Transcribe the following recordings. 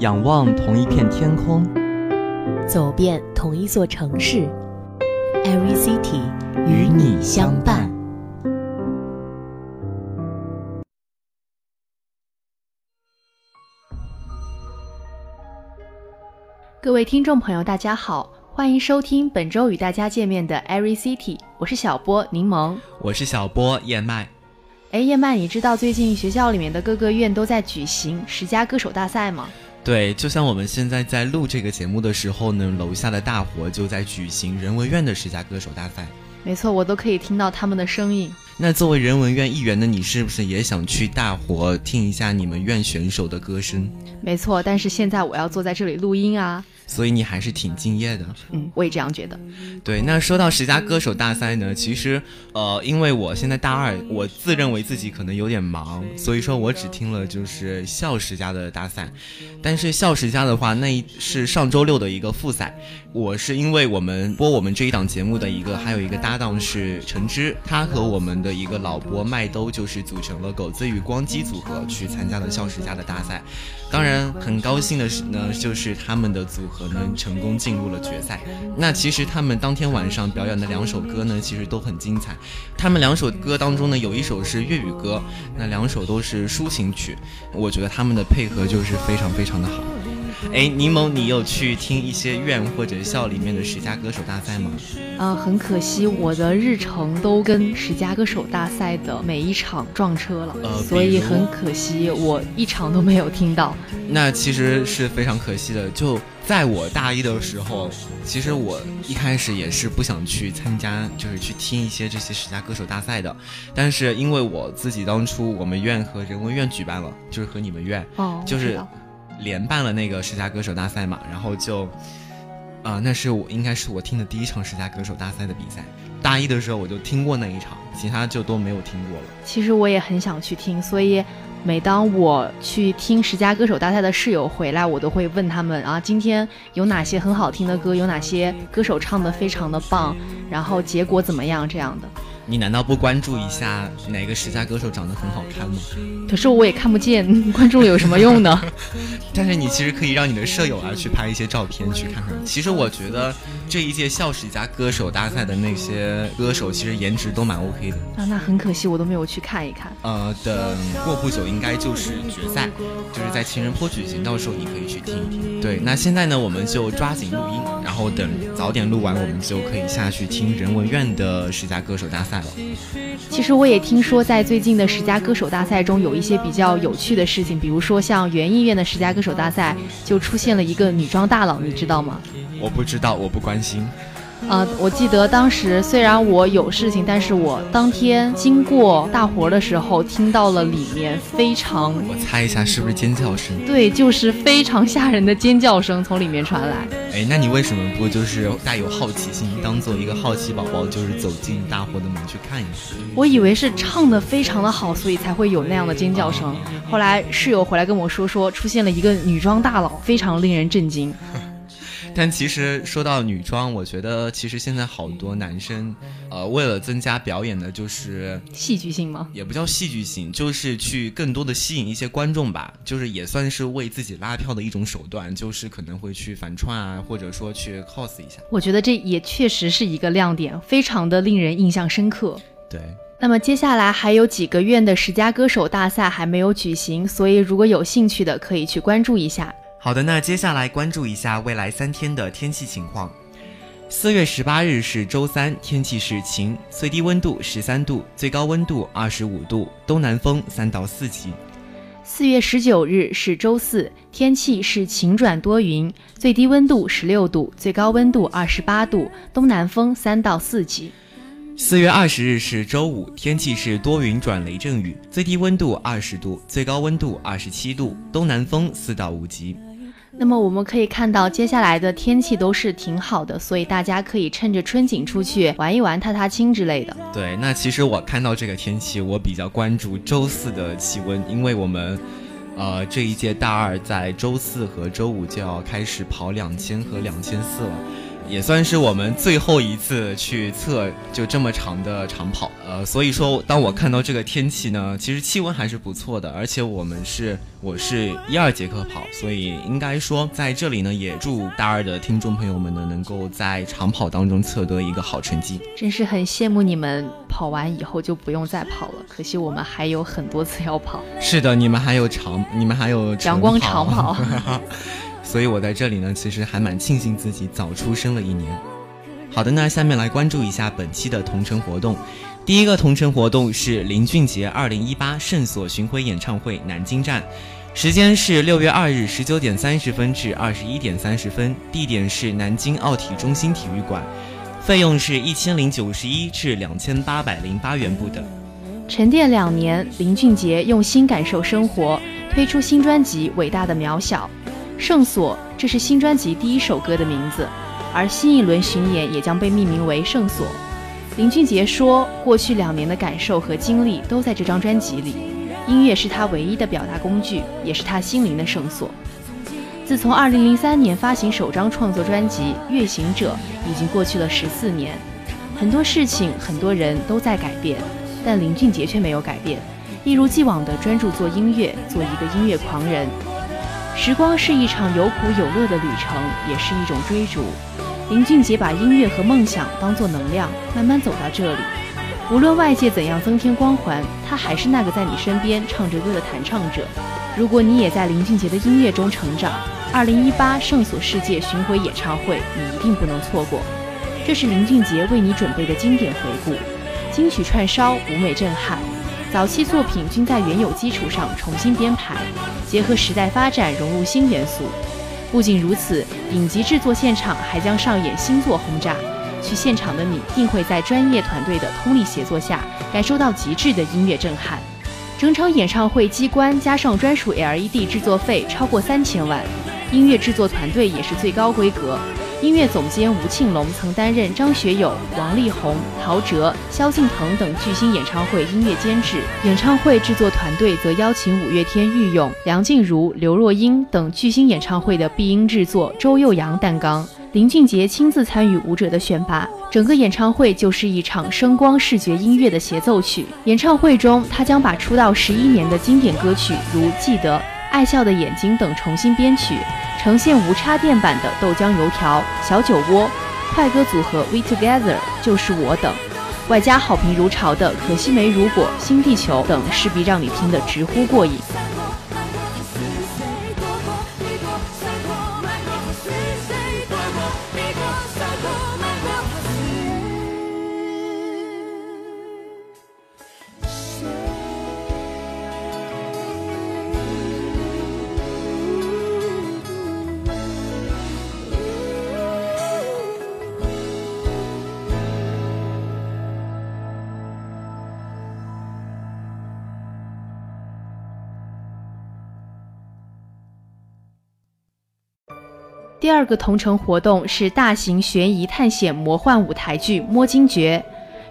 仰望同一片天空，走遍同一座城市，Every City 与你相伴。各位听众朋友，大家好，欢迎收听本周与大家见面的 Every City，我是小波柠檬，我是小波燕麦。哎，燕麦，你知道最近学校里面的各个院都在举行十佳歌手大赛吗？对，就像我们现在在录这个节目的时候呢，楼下的大伙就在举行人文院的十佳歌手大赛。没错，我都可以听到他们的声音。那作为人文院一员的你，是不是也想去大伙听一下你们院选手的歌声？没错，但是现在我要坐在这里录音啊。所以你还是挺敬业的，嗯，我也这样觉得。对，那说到十佳歌手大赛呢，其实，呃，因为我现在大二，我自认为自己可能有点忙，所以说我只听了就是校十佳的大赛。但是校十佳的话，那是上周六的一个复赛。我是因为我们播我们这一档节目的一个，还有一个搭档是陈芝，他和我们的一个老伯麦兜就是组成了狗子与光机组合去参加了校十佳的大赛。当然，很高兴的是呢，就是他们的组合呢成功进入了决赛。那其实他们当天晚上表演的两首歌呢，其实都很精彩。他们两首歌当中呢，有一首是粤语歌，那两首都是抒情曲。我觉得他们的配合就是非常非常的好。哎，柠檬，你有去听一些院或者校里面的十佳歌手大赛吗？啊，很可惜，我的日程都跟十佳歌手大赛的每一场撞车了，呃，所以很可惜，我一场都没有听到。那其实是非常可惜的。就在我大一的时候，其实我一开始也是不想去参加，就是去听一些这些十佳歌手大赛的。但是因为我自己当初我们院和人文院举办了，就是和你们院，哦，就是。连办了那个十佳歌手大赛嘛，然后就，啊，那是我应该是我听的第一场十佳歌手大赛的比赛。大一的时候我就听过那一场，其他就都没有听过了。其实我也很想去听，所以每当我去听十佳歌手大赛的室友回来，我都会问他们啊，今天有哪些很好听的歌，有哪些歌手唱的非常的棒，然后结果怎么样这样的。你难道不关注一下哪个十佳歌手长得很好看吗？可是我也看不见，关注了有什么用呢？但是你其实可以让你的舍友啊去拍一些照片去看看。其实我觉得这一届校十佳歌手大赛的那些歌手，其实颜值都蛮 OK 的。啊，那很可惜，我都没有去看一看。呃，等过不久应该就是决赛，就是在情人坡举行，到时候你可以去听一听。对，那现在呢，我们就抓紧录音，然后等早点录完，我们就可以下去听人文院的十佳歌手大赛了。其实我也听说，在最近的十佳歌手大赛中，有一些比较有趣的事情，比如说像园艺院的十佳歌手大赛，就出现了一个女装大佬，你知道吗？我不知道，我不关心。呃，我记得当时虽然我有事情，但是我当天经过大活的时候，听到了里面非常……我猜一下，是不是尖叫声？对，就是非常吓人的尖叫声从里面传来。哎，那你为什么不就是带有好奇心，当做一个好奇宝宝，就是走进大活的门去看一下？我以为是唱的非常的好，所以才会有那样的尖叫声。后来室友回来跟我说，说出现了一个女装大佬，非常令人震惊。但其实说到女装，我觉得其实现在好多男生，呃，为了增加表演的，就是戏剧性吗？也不叫戏剧性，就是去更多的吸引一些观众吧，就是也算是为自己拉票的一种手段，就是可能会去反串啊，或者说去 cos 一下。我觉得这也确实是一个亮点，非常的令人印象深刻。对。那么接下来还有几个院的十佳歌手大赛还没有举行，所以如果有兴趣的可以去关注一下。好的，那接下来关注一下未来三天的天气情况。四月十八日是周三，天气是晴，最低温度十三度，最高温度二十五度，东南风三到四级。四月十九日是周四，天气是晴转多云，最低温度十六度，最高温度二十八度，东南风三到四级。四月二十日是周五，天气是多云转雷阵雨，最低温度二十度，最高温度二十七度，东南风四到五级。那么我们可以看到，接下来的天气都是挺好的，所以大家可以趁着春景出去玩一玩、踏踏青之类的。对，那其实我看到这个天气，我比较关注周四的气温，因为我们，呃，这一届大二在周四和周五就要开始跑两千和两千四了。也算是我们最后一次去测就这么长的长跑。呃，所以说当我看到这个天气呢，其实气温还是不错的，而且我们是我是一二节课跑，所以应该说在这里呢，也祝大二的听众朋友们呢，能够在长跑当中测得一个好成绩。真是很羡慕你们跑完以后就不用再跑了，可惜我们还有很多次要跑。是的，你们还有长，你们还有阳光长跑。所以我在这里呢，其实还蛮庆幸自己早出生了一年。好的，那下面来关注一下本期的同城活动。第一个同城活动是林俊杰二零一八圣所巡回演唱会南京站，时间是六月二日十九点三十分至二十一点三十分，地点是南京奥体中心体育馆，费用是一千零九十一至两千八百零八元不等。沉淀两年，林俊杰用心感受生活，推出新专辑《伟大的渺小》。圣所，这是新专辑第一首歌的名字，而新一轮巡演也将被命名为圣所。林俊杰说，过去两年的感受和经历都在这张专辑里，音乐是他唯一的表达工具，也是他心灵的圣所。自从2003年发行首张创作专辑《月行者》，已经过去了十四年，很多事情、很多人都在改变，但林俊杰却没有改变，一如既往的专注做音乐，做一个音乐狂人。时光是一场有苦有乐的旅程，也是一种追逐。林俊杰把音乐和梦想当作能量，慢慢走到这里。无论外界怎样增添光环，他还是那个在你身边唱着歌的弹唱者。如果你也在林俊杰的音乐中成长，二零一八圣所世界巡回演唱会你一定不能错过。这是林俊杰为你准备的经典回顾，金曲串烧，舞美震撼。早期作品均在原有基础上重新编排，结合时代发展融入新元素。不仅如此，顶级制作现场还将上演星座轰炸。去现场的你定会在专业团队的通力协作下，感受到极致的音乐震撼。整场演唱会机关加上专属 LED 制作费超过三千万，音乐制作团队也是最高规格。音乐总监吴庆隆曾担任张学友、王力宏、陶喆、萧敬腾等巨星演唱会音乐监制，演唱会制作团队则邀请五月天御用、梁静茹、刘若英等巨星演唱会的必音制作周佑阳担纲，林俊杰亲自参与舞者的选拔，整个演唱会就是一场声光视觉音乐的协奏曲。演唱会中，他将把出道十一年的经典歌曲如《记得》。爱笑的眼睛等重新编曲，呈现无插电版的豆浆油条、小酒窝、快歌组合 We Together 就是我等，外加好评如潮的可惜没如果、新地球等，势必让你听得直呼过瘾。第二个同城活动是大型悬疑探险魔幻舞台剧《摸金诀》，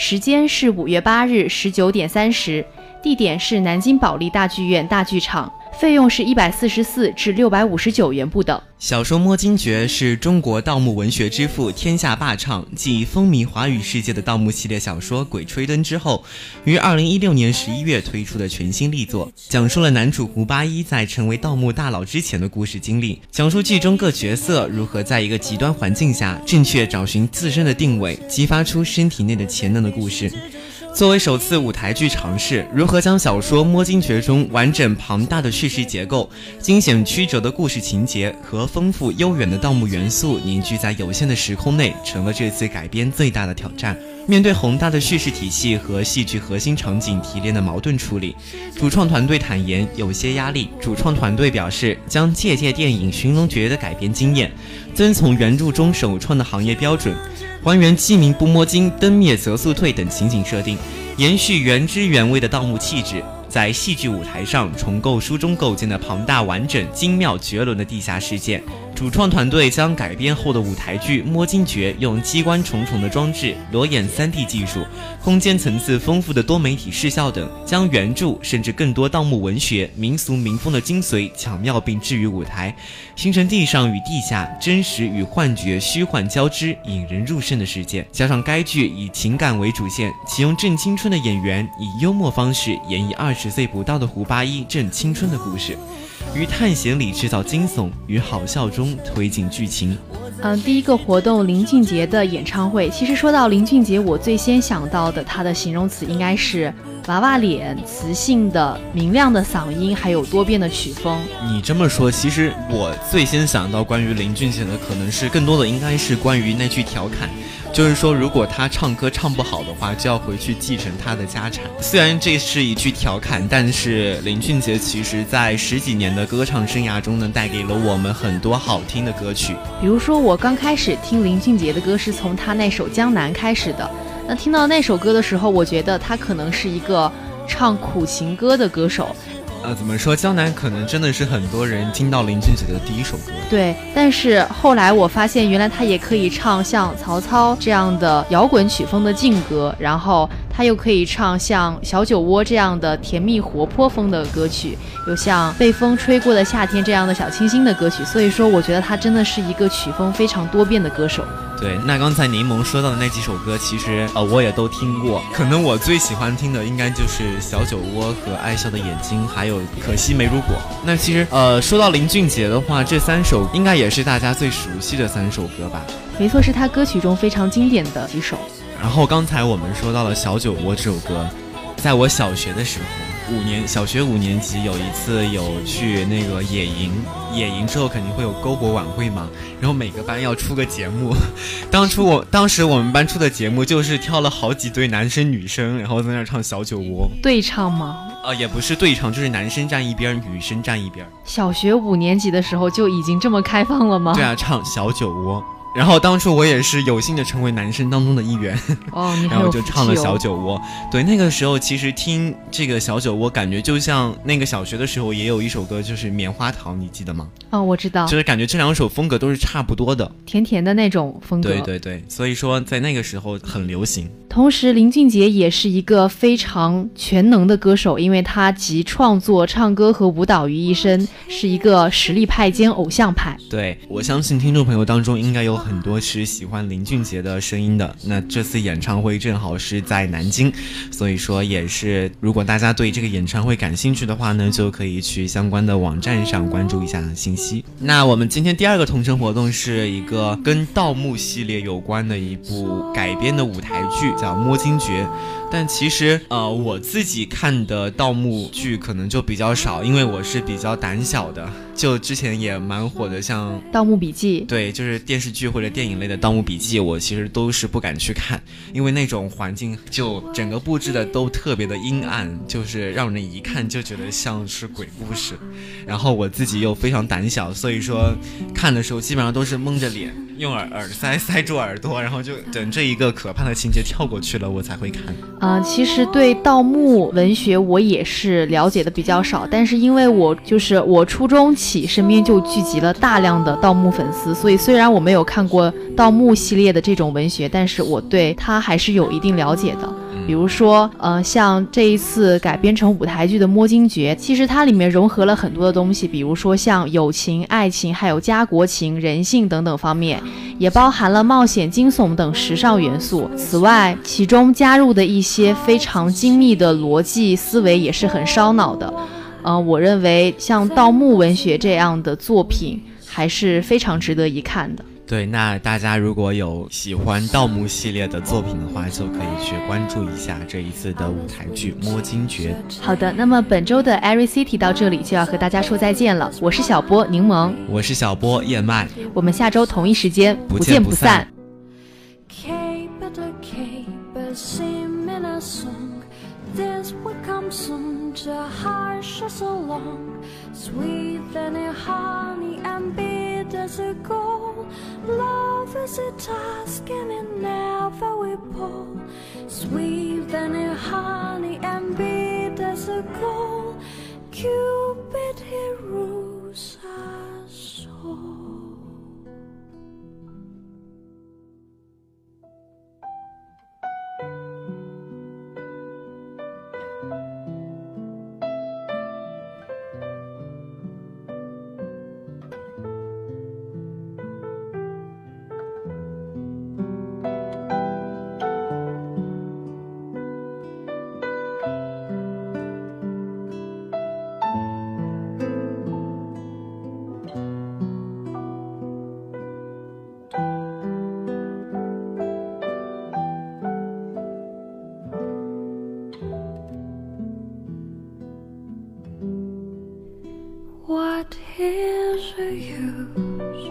时间是五月八日十九点三十，地点是南京保利大剧院大剧场。费用是一百四十四至六百五十九元不等。小说《摸金诀》是中国盗墓文学之父、天下霸唱，继风靡华语世界的盗墓系列小说《鬼吹灯》之后，于二零一六年十一月推出的全新力作，讲述了男主胡八一在成为盗墓大佬之前的故事经历，讲述剧中各角色如何在一个极端环境下正确找寻自身的定位，激发出身体内的潜能的故事。作为首次舞台剧尝试，如何将小说《摸金诀》中完整庞大的叙事结构、惊险曲折的故事情节和丰富悠远的盗墓元素凝聚在有限的时空内，成了这次改编最大的挑战。面对宏大的叙事体系和戏剧核心场景提炼的矛盾处理，主创团队坦言有些压力。主创团队表示，将借鉴电影《寻龙诀》的改编经验，遵从原著中首创的行业标准。还原鸡鸣不摸金、灯灭则速退等情景设定，延续原汁原味的盗墓气质，在戏剧舞台上重构书中构建的庞大、完整、精妙、绝伦的地下世界。主创团队将改编后的舞台剧《摸金诀》用机关重重的装置、裸眼 3D 技术、空间层次丰富的多媒体视效等，将原著甚至更多盗墓文学、民俗民风的精髓巧妙并置于舞台，形成地上与地下、真实与幻觉、虚幻交织、引人入胜的世界。加上该剧以情感为主线，启用正青春的演员，以幽默方式演绎二十岁不到的胡八一正青春的故事。于探险里制造惊悚，于好笑中推进剧情。嗯，第一个活动林俊杰的演唱会。其实说到林俊杰，我最先想到的他的形容词应该是娃娃脸、磁性的、明亮的嗓音，还有多变的曲风。你这么说，其实我最先想到关于林俊杰的，可能是更多的应该是关于那句调侃。就是说，如果他唱歌唱不好的话，就要回去继承他的家产。虽然这是一句调侃，但是林俊杰其实在十几年的歌唱生涯中呢，带给了我们很多好听的歌曲。比如说，我刚开始听林俊杰的歌是从他那首《江南》开始的。那听到那首歌的时候，我觉得他可能是一个唱苦情歌的歌手。呃，怎么说？江南可能真的是很多人听到林俊杰的第一首歌。对，但是后来我发现，原来他也可以唱像曹操这样的摇滚曲风的劲歌，然后他又可以唱像小酒窝这样的甜蜜活泼风的歌曲，有像被风吹过的夏天这样的小清新的歌曲。所以说，我觉得他真的是一个曲风非常多变的歌手。对，那刚才柠檬说到的那几首歌，其实呃我也都听过。可能我最喜欢听的应该就是《小酒窝》和《爱笑的眼睛》，还有《可惜没如果》。那其实呃说到林俊杰的话，这三首应该也是大家最熟悉的三首歌吧？没错，是他歌曲中非常经典的几首。然后刚才我们说到了《小酒窝》这首歌，在我小学的时候。五年小学五年级有一次有去那个野营，野营之后肯定会有篝火晚会嘛，然后每个班要出个节目。当初我当时我们班出的节目就是挑了好几对男生女生，然后在那唱小酒窝。对唱吗？呃，也不是对唱，就是男生站一边，女生站一边。小学五年级的时候就已经这么开放了吗？对啊，唱小酒窝。然后当初我也是有幸的成为男生当中的一员，哦，然后就唱了小酒窝。对，那个时候其实听这个小酒窝，感觉就像那个小学的时候也有一首歌，就是棉花糖，你记得吗？哦，我知道。就是感觉这两首风格都是差不多的，甜甜的那种风格。对对对，所以说在那个时候很流行。同时，林俊杰也是一个非常全能的歌手，因为他集创作、唱歌和舞蹈于一身，是一个实力派兼偶像派。对，我相信听众朋友当中应该有很多是喜欢林俊杰的声音的。那这次演唱会正好是在南京，所以说也是，如果大家对这个演唱会感兴趣的话呢，就可以去相关的网站上关注一下信息。那我们今天第二个同城活动是一个跟盗墓系列有关的一部改编的舞台剧。叫摸金诀，但其实呃我自己看的盗墓剧可能就比较少，因为我是比较胆小的。就之前也蛮火的，像《盗墓笔记》，对，就是电视剧或者电影类的《盗墓笔记》，我其实都是不敢去看，因为那种环境就整个布置的都特别的阴暗，就是让人一看就觉得像是鬼故事。然后我自己又非常胆小，所以说看的时候基本上都是蒙着脸。用耳耳塞塞住耳朵，然后就等这一个可怕的情节跳过去了，我才会看。嗯，其实对盗墓文学我也是了解的比较少，但是因为我就是我初中起身边就聚集了大量的盗墓粉丝，所以虽然我没有看过盗墓系列的这种文学，但是我对它还是有一定了解的。比如说，呃，像这一次改编成舞台剧的《摸金诀》，其实它里面融合了很多的东西，比如说像友情、爱情，还有家国情、人性等等方面，也包含了冒险、惊悚等时尚元素。此外，其中加入的一些非常精密的逻辑思维也是很烧脑的。呃，我认为像盗墓文学这样的作品还是非常值得一看的。对，那大家如果有喜欢盗墓系列的作品的话，就可以去关注一下这一次的舞台剧《摸金诀》。好的，那么本周的 Every City 到这里就要和大家说再见了。我是小波柠檬，我是小波燕麦，我们下周同一时间不见不散。as a goal. Love is a task and it never will pull. Sweet than a honey and beat as a goal. Cupid he rules Is used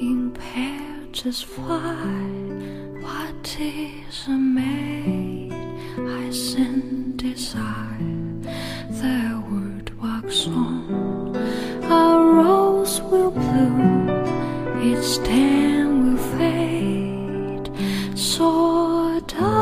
in pairs? just why what is a maid I sin desire the word walks on our rose will bloom its stem will fade so dark